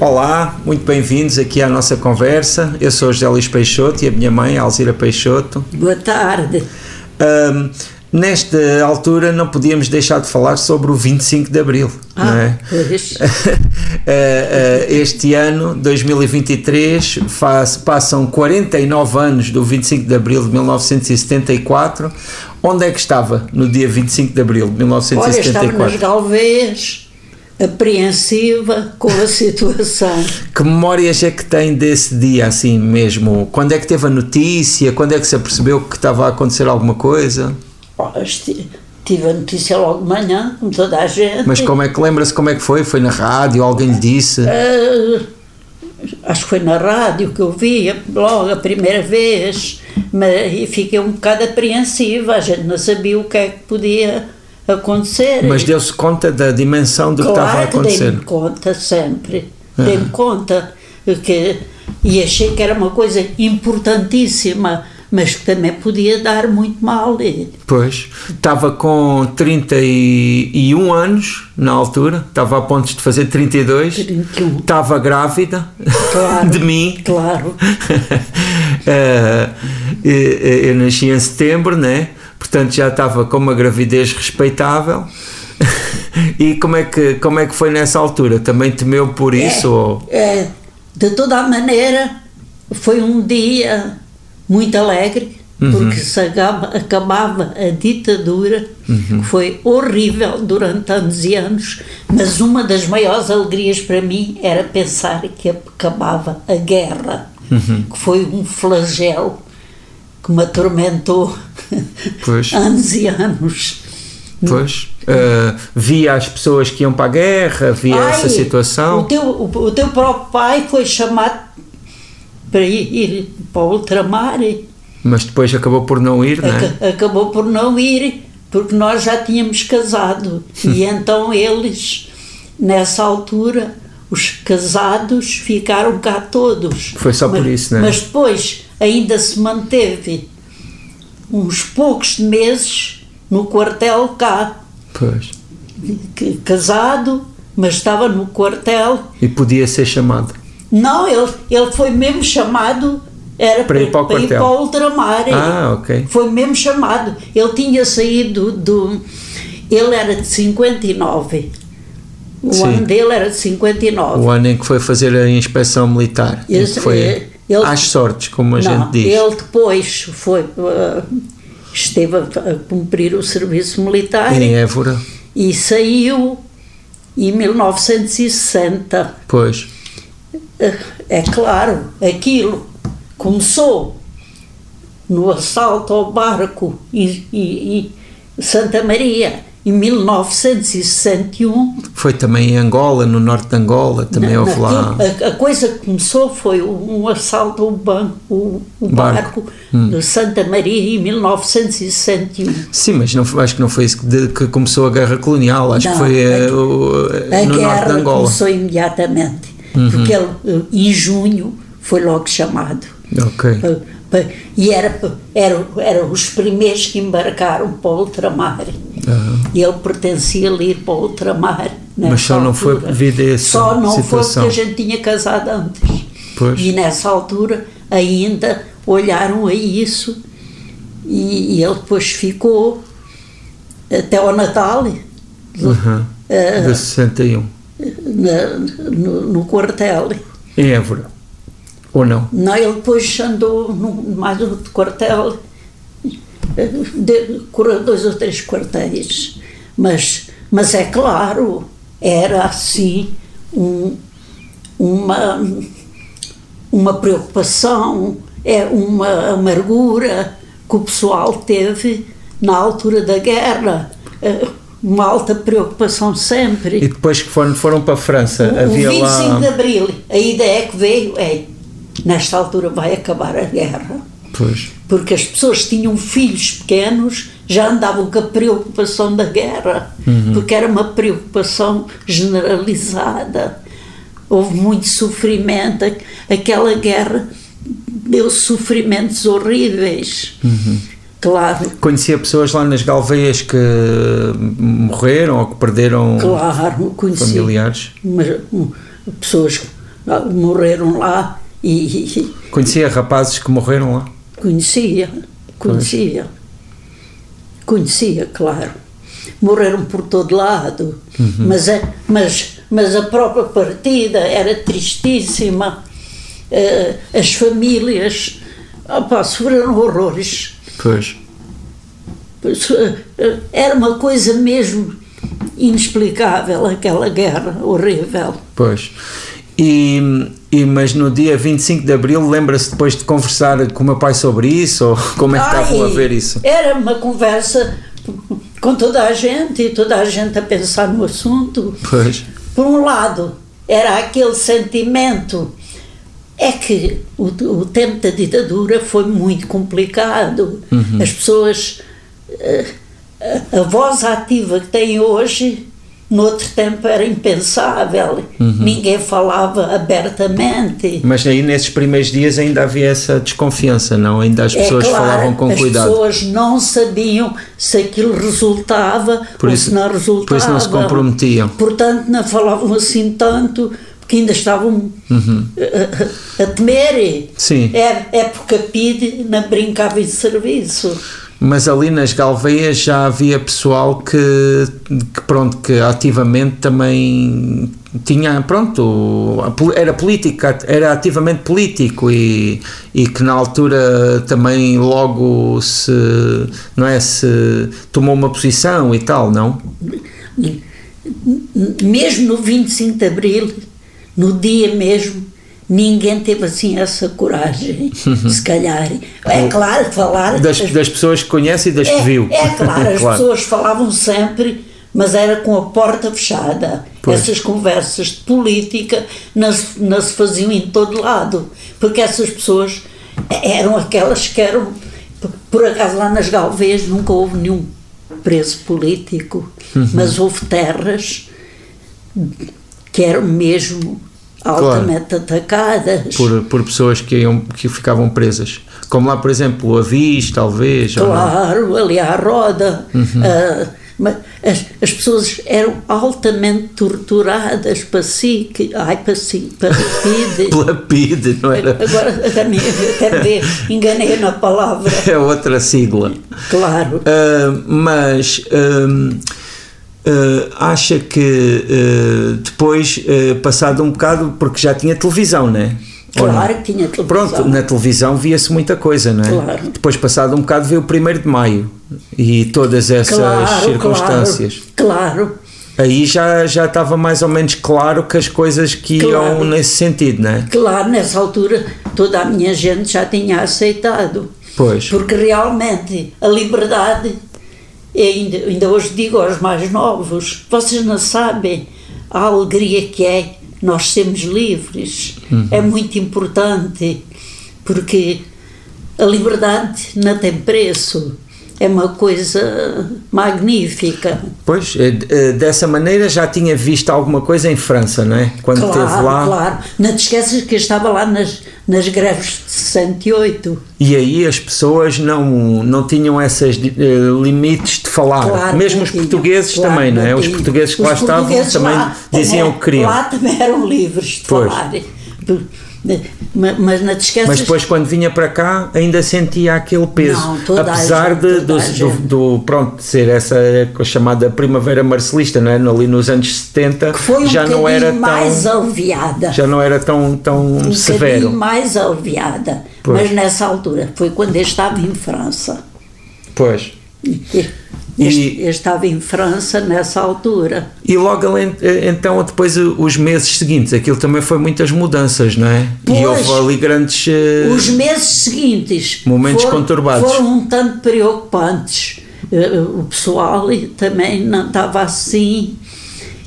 Olá, muito bem-vindos aqui à nossa conversa. Eu sou José Luís Peixoto e a minha mãe, Alzira Peixoto. Boa tarde. Um, nesta altura não podíamos deixar de falar sobre o 25 de Abril, ah, não é? Pois. este ano, 2023, faz, passam 49 anos do 25 de Abril de 1974. Onde é que estava no dia 25 de Abril de 1974? Olha, estava nas Galveias apreensiva com a situação. Que memórias é que tem desse dia assim mesmo? Quando é que teve a notícia? Quando é que se apercebeu que estava a acontecer alguma coisa? Tive a notícia logo de manhã, como toda a gente. Mas como é que lembra-se como é que foi? Foi na rádio? Alguém lhe disse? Uh, acho que foi na rádio que eu vi logo a primeira vez, mas e fiquei um bocado apreensiva, a gente não sabia o que é que podia acontecer. Mas deu-se conta da dimensão do claro que estava a acontecer? Dei-me conta sempre, ah. dei-me conta que, e achei que era uma coisa importantíssima, mas que também podia dar muito mal. Pois, estava com 31 anos na altura, estava a pontos de fazer 32, 31. estava grávida claro, de mim. Claro. eu nasci em setembro, né? Portanto já estava com uma gravidez respeitável. e como é, que, como é que foi nessa altura? Também temeu por isso? É, ou? é, de toda a maneira, foi um dia muito alegre, uhum. porque se acaba, acabava a ditadura, uhum. que foi horrível durante anos e anos, mas uma das maiores alegrias para mim era pensar que acabava a guerra, uhum. que foi um flagelo que me atormentou pois. anos e anos. Pois, uh, via as pessoas que iam para a guerra, via Ai, essa situação. O teu, o, o, teu próprio pai foi chamado para ir, ir para o ultramar. Mas depois acabou por não ir, não é? Acabou por não ir, porque nós já tínhamos casado. e então eles, nessa altura, os casados ficaram cá todos. Foi só mas, por isso, não é? Mas depois ainda se manteve uns poucos meses no quartel cá. Pois. Casado, mas estava no quartel. E podia ser chamado? Não, ele, ele foi mesmo chamado. Era para, ir para, o para, ir para o ultramar. Ah, ok. Foi mesmo chamado. Ele tinha saído do. Ele era de 59. O Sim. ano dele era de 59. O ano em que foi fazer a inspeção militar. Esse, foi... Ele, às sortes, como a não, gente diz. Ele depois foi, uh, esteve a, cumprir o serviço militar. Em Évora. E saiu em 1960. Pois. Uh, é claro, aquilo começou no assalto ao barco em Santa Maria em 1961. Foi também em Angola, no norte de Angola, também houve lá. A, a, coisa que começou foi um, assalto ao banco, o, o barco, barco hum. de Santa Maria em 1961. Sim, mas não, acho que não foi isso que, que começou a guerra colonial, acho não, que foi a, o, a no guerra norte de Angola. começou imediatamente, uhum. porque ele, em junho, foi logo chamado. Ok. E era, era, eram os primeiros que embarcaram para o ultramar. Uhum. Ele pertencia ali para o ultramar. Mas só altura. não foi devido a essa Só não situação. foi porque a gente tinha casado antes. Pois. E nessa altura ainda olharam a isso e, e ele depois ficou até ao Natal. Uhum. Uh, de 61. Na, no, no quartel. Em Évora. Ou não? Não, ele depois andou no, mais outro quartel, de, dois ou três quartéis. Mas, mas é claro, era assim um, uma, uma preocupação, é uma amargura que o pessoal teve na altura da guerra. Eh, uma alta preocupação sempre. E depois que foram, foram para a França, o, havia o 25 lá... de Abril, a ideia que veio é nesta altura vai acabar a guerra. Pois. Porque as pessoas tinham filhos pequenos, já andavam com a preocupação da guerra, uhum. porque era uma preocupação generalizada. Houve muito sofrimento, aquela guerra deu sofrimentos horríveis. Uhum. Claro. Conhecia pessoas lá nas Galveias que morreram ou que perderam claro, conheci, familiares? Mas, pessoas morreram lá e. Conhecia rapazes que morreram lá? Conhecia, conhecia. Pois. Conhecia, claro. Morreram por todo lado, uhum. mas, a, mas, mas a própria partida era tristíssima. Uh, as famílias opa, sofreram horrores. Pois. Eh, era uma coisa mesmo inexplicável aquela guerra horrível. Pois. E, e, mas no dia 25 de Abril, lembra-se depois de conversar com o meu pai sobre isso? Ou como é que Ai, estavam a ver isso? Era uma conversa com toda a gente e toda a gente a pensar no assunto. Pois. Por um lado, era aquele sentimento. É que o, o tempo da ditadura foi muito complicado. Uhum. As pessoas. Eh, a, a voz ativa que têm hoje no outro tempo era impensável, uhum. ninguém falava abertamente. Mas aí nesses primeiros dias ainda havia essa desconfiança, não? Ainda as é pessoas é claro, falavam com as cuidado. As pessoas não sabiam se aquilo resultava por ou isso, se não resultava. Por isso não se comprometiam. Portanto, não falavam assim tanto, porque ainda estavam uhum. a, a, a, temer. Sim. É, é porque a PID não brincava em serviço mas ali nas Galveias já havia pessoal que, que pronto que ativamente também tinha pronto era política era ativamente político e, e que na altura também logo se não é se tomou uma posição e tal não? Mesmo no 25 de abril no dia mesmo ninguém teve assim essa coragem, se calhar. É claro, falar. Das, das pessoas que conhece e das é, que viu. É claro, as claro. pessoas falavam sempre, mas era com a porta fechada. Pois. Essas conversas de política não se, não se faziam em todo lado, porque essas pessoas eram aquelas que eram. Por acaso lá nas Galveias nunca houve nenhum preso político, uhum. mas houve terras que eram mesmo altamente claro. atacadas. Por, por pessoas que, iam, que ficavam presas. Como lá, por exemplo, o Avis, talvez. Claro, ali à roda. Uhum. Uh, as, as pessoas eram altamente torturadas para si, que, ai, para si, para PIDE. Pela PIDE, não era? Agora, até me, até me enganei na palavra. É outra sigla. Claro. Uh, mas. Um, Uh, acha que uh, depois, uh, passado um bocado, porque já tinha televisão, né? Claro que tinha televisão. Pronto, na televisão via-se muita coisa, não é? Claro. Depois, passado um bocado, veio o 1 de Maio e todas essas claro, circunstâncias. Claro, claro. Aí já, já estava mais ou menos claro que as coisas que iam claro. nesse sentido, não é? Claro, nessa altura toda a minha gente já tinha aceitado. Pois. Porque realmente a liberdade e ainda, ainda hoje digo aos mais novos: vocês não sabem a alegria que é nós sermos livres. Uhum. É muito importante, porque a liberdade não tem preço é uma coisa magnífica. Pois, eh, eh, dessa maneira já tinha visto alguma coisa em França, não é? Quando claro, esteve lá. Claro, não te esqueças que eu estava lá nas, nas greves de 68. E aí as pessoas não, não tinham esses uh, limites de falar. Claro, Mesmo os portugueses claro, também, não é? Os portugueses que os lá estavam também lá, diziam o que queriam. Lá também eram livres de pois. falar mas não te esqueças... Mas depois quando vinha para cá ainda sentia aquele peso, não, apesar gente, de, do, do, do, pronto, ser essa chamada primavera marcelista, não é? ali nos anos 70 que foi um já não era mais tão. Já não era tão, tão um severo. mais aliviada, pois. mas nessa altura foi quando eu estava em França. Pois. E, eu estava em França nessa altura. E logo então, depois os meses seguintes, aquilo também foi muitas mudanças, não é? Pois, e houve ali grandes. Uh, os meses seguintes. Momentos foram, conturbados. Foram um tanto preocupantes. Uh, o pessoal também não estava assim.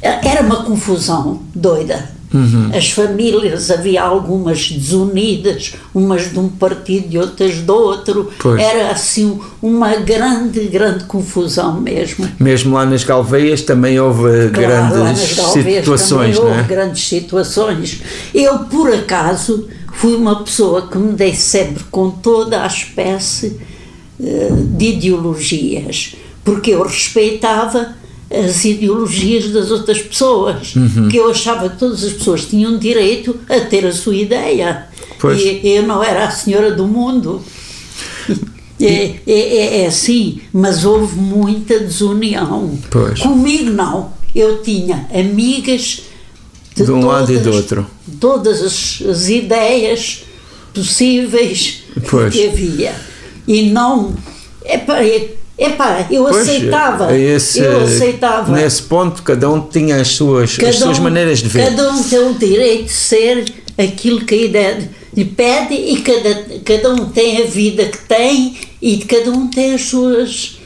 Era uma confusão doida. Uhum. As famílias, havia algumas desunidas, umas de um partido e outras do outro. Pois. Era assim uma grande, grande confusão mesmo. Mesmo lá nas Galveias também houve claro, grandes situações, também não é? grandes situações. Eu, por acaso, fui uma pessoa que me dei sempre com toda a espécie uh, de ideologias, porque eu respeitava as ideologias das outras pessoas, Uhum. que eu achava que todas as pessoas tinham direito a ter a sua ideia. Pois. E eu não era a senhora do mundo. É, é, é, é assim, mas houve muita desunião. Pois. Comigo não. Eu tinha amigas De um lado e do todas- outro. Todas as, as ideias possíveis Pois. que havia. E não. Epá, epá, eu Pois, aceitava. é esse- eu aceitava. Nesse ponto, cada um tinha as suas, as suas um- maneiras de ver. Cada um tem o direito de ser aquilo que a ideia lhe pede e cada, cada um tem a vida que tem e cada um tem as suas.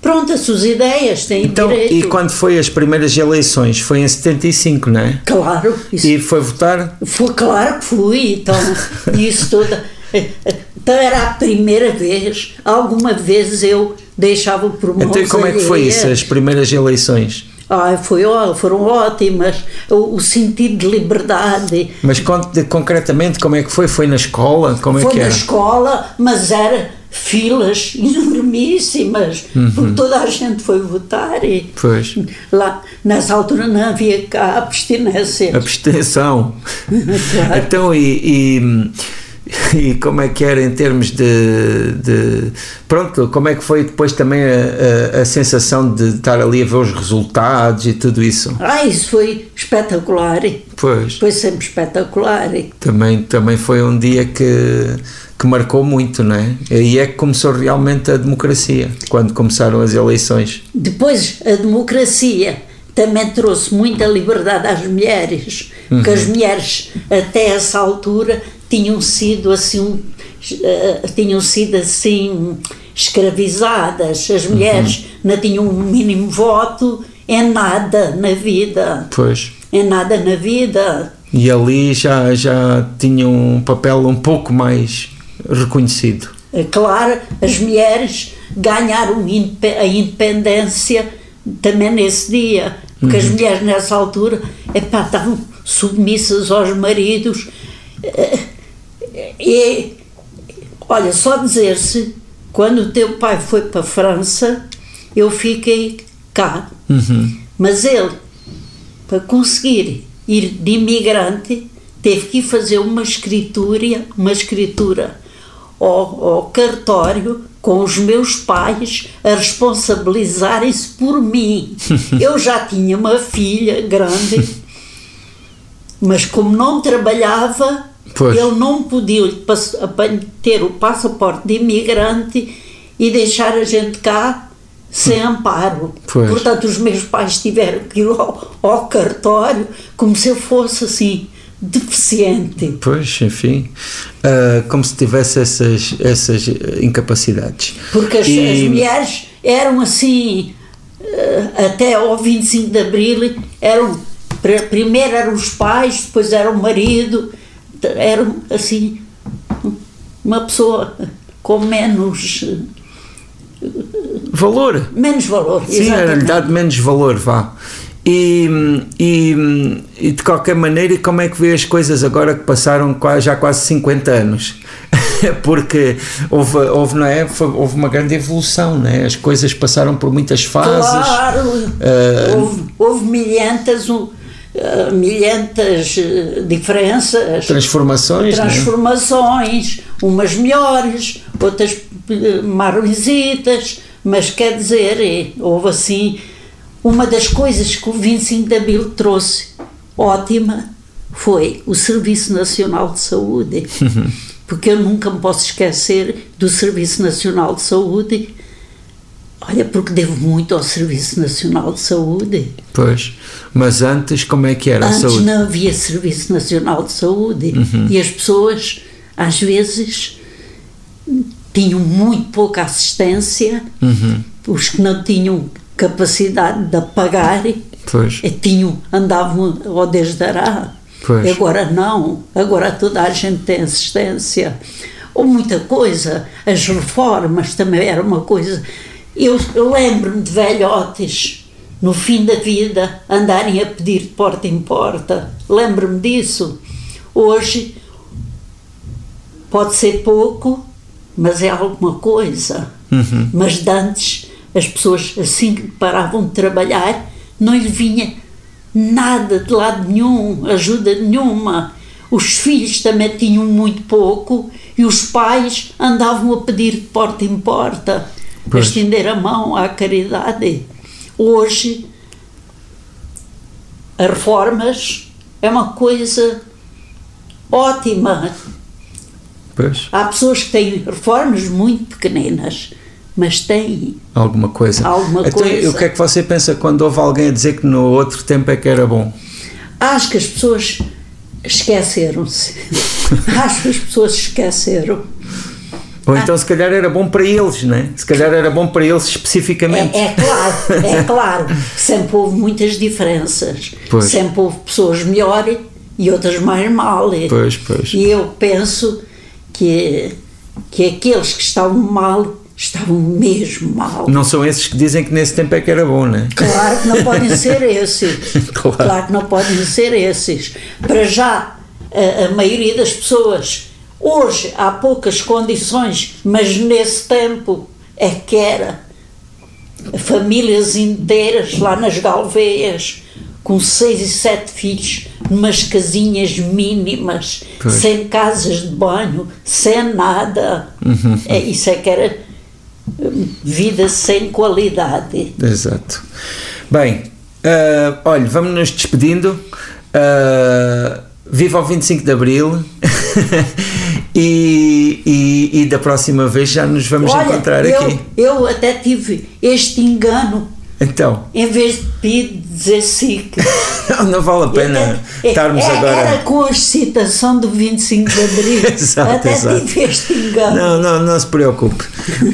Pronto, as suas ideias, tem Então, direito. e quando foi as primeiras eleições? Foi em 75, não é? Claro, isso E foi votar? Foi claro que fui, então, isso toda. Então era a primeira vez, alguma vez eu deixava por mãos Então, como é que foi isso, as primeiras eleições? Ai, foi, foram ótimas, o, o sentido de liberdade. Mas concretamente como é que foi? Foi na escola? Como é foi que na era? escola, mas era filas enormíssimas, Uhum. porque toda a gente foi votar e Pois. lá, nessa altura não havia cá abstinência. Abstenção. Claro. Então, e, e, e como é que era em termos de, de- Pronto, como é que foi depois também a, a, a sensação de estar ali a ver os resultados e tudo isso? Ah, isso foi espetacular, Pois. foi sempre espetacular. Também, também foi um dia que, que marcou muito, não é? Aí é que começou realmente a democracia, quando começaram as eleições. Depois, a democracia também trouxe muita liberdade às mulheres, porque as mulheres, até essa altura, tinham sido assim, um, eh, tinham sido assim escravizadas. As mulheres não tinham um mínimo voto em nada na vida, Pois. em nada na vida. E ali já, já tinham um papel um pouco mais reconhecido. É Claro, as mulheres ganharam a independência também nesse dia, porque as mulheres nessa altura epá, estavam submissas aos maridos. E, olha, só dizer-se, quando o teu pai foi para a França, eu fiquei cá. Mas ele, para conseguir ir de imigrante, teve que fazer uma escritura, uma escritura ao, ao cartório com os meus pais a responsabilizarem-se por mim. Eu já tinha uma filha grande, mas como não trabalhava, Pois. ele não podia ter o passaporte de imigrante e deixar a gente cá sem amparo. Pois. Portanto, os meus pais tiveram que ir ao, ao cartório como se eu fosse assim, deficiente. Pois, enfim, ah, como se tivesse essas, essas eh, incapacidades. Porque as, E- as mulheres eram assim, eh, até ao 25 de Abril, eram, pr- primeiro eram os pais, depois era o marido, eram assim, uma pessoa com menos, Valor. menos valor. Sim, era-lhe dado menos valor, vá. E, e, e de qualquer maneira, como é que vê as coisas agora que passaram quase, já quase 50 anos? Porque houve, houve, não é? Houve uma grande evolução, não é? As coisas passaram por muitas fases. Claro, eh, houve, houve milhentas, um, eh, milhentas eh, diferenças. Transformações, é? transformações, umas melhores, outras eh, marronzitas, mas quer dizer, houve assim, uma das coisas que o 25 de Abril trouxe ótima foi o Serviço Nacional de Saúde, porque eu nunca me posso esquecer do Serviço Nacional de Saúde, olha, porque devo muito ao Serviço Nacional de Saúde. Pois. Mas antes, como é que era a Antes saúde? Uhum. não havia Serviço Nacional de Saúde e as pessoas, às vezes, tinham muito pouca assistência, Uhum. os que não tinham capacidade de pagar, Pois. eh, tinham, andavam ao desdará. Pois. Agora não, agora toda a gente tem assistência. Ou muita coisa, as reformas também era uma coisa. Eu, eu lembro-me de velhotes no fim da vida andarem a pedir de porta em porta. Lembro-me disso. Hoje pode ser pouco, mas é alguma coisa. Mas de antes as pessoas assim que paravam de trabalhar, não lhe vinha nada de lado nenhum, ajuda nenhuma. Os filhos também tinham muito pouco e os pais andavam a pedir de porta em porta, pois. estender a mão à caridade. Hoje, as reformas é uma coisa ótima. Pois. Há pessoas que têm reformas muito pequeninas mas tem alguma coisa. Alguma então, coisa. o que é que você pensa quando houve alguém a dizer que no outro tempo é que era bom? Acho que as pessoas esqueceram-se. Acho que as pessoas esqueceram. Ou então, ah. se calhar era bom para eles, não é? Se calhar era bom para eles especificamente. É, é claro, é claro. Sempre houve muitas diferenças. Pois. Sempre houve pessoas melhores e outras mais mal. Pois, pois. E eu penso que, que aqueles que estavam mal estavam mesmo mal. Não são esses que dizem que nesse tempo é que era bom, não é? Claro que não podem ser esses. claro. claro que não podem ser esses. Para já, a, a maioria das pessoas, hoje há poucas condições, mas nesse tempo é que era. Famílias inteiras lá nas Galveias, com seis e sete filhos, numas casinhas mínimas, pois. sem casas de banho, sem nada. Uhum. É, isso é que era vida sem qualidade. Exato. Bem, uh, olha, vamos nos despedindo. Uh, viva o 25 de Abril e, e, e, da próxima vez já nos vamos olha, encontrar eu, aqui. Eu até tive este engano. Então. Em vez de pedir dizer SIC. não, não vale a pena até, estarmos é, agora. Era com a excitação do 25 de Abril. exato, até exato. tive este engano. Não, não, não se preocupe.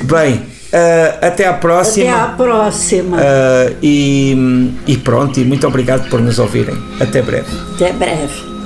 Bem. Uh, até à próxima. Até à próxima. Uh, e, e pronto, e muito obrigado por nos ouvirem. Até breve. Até breve.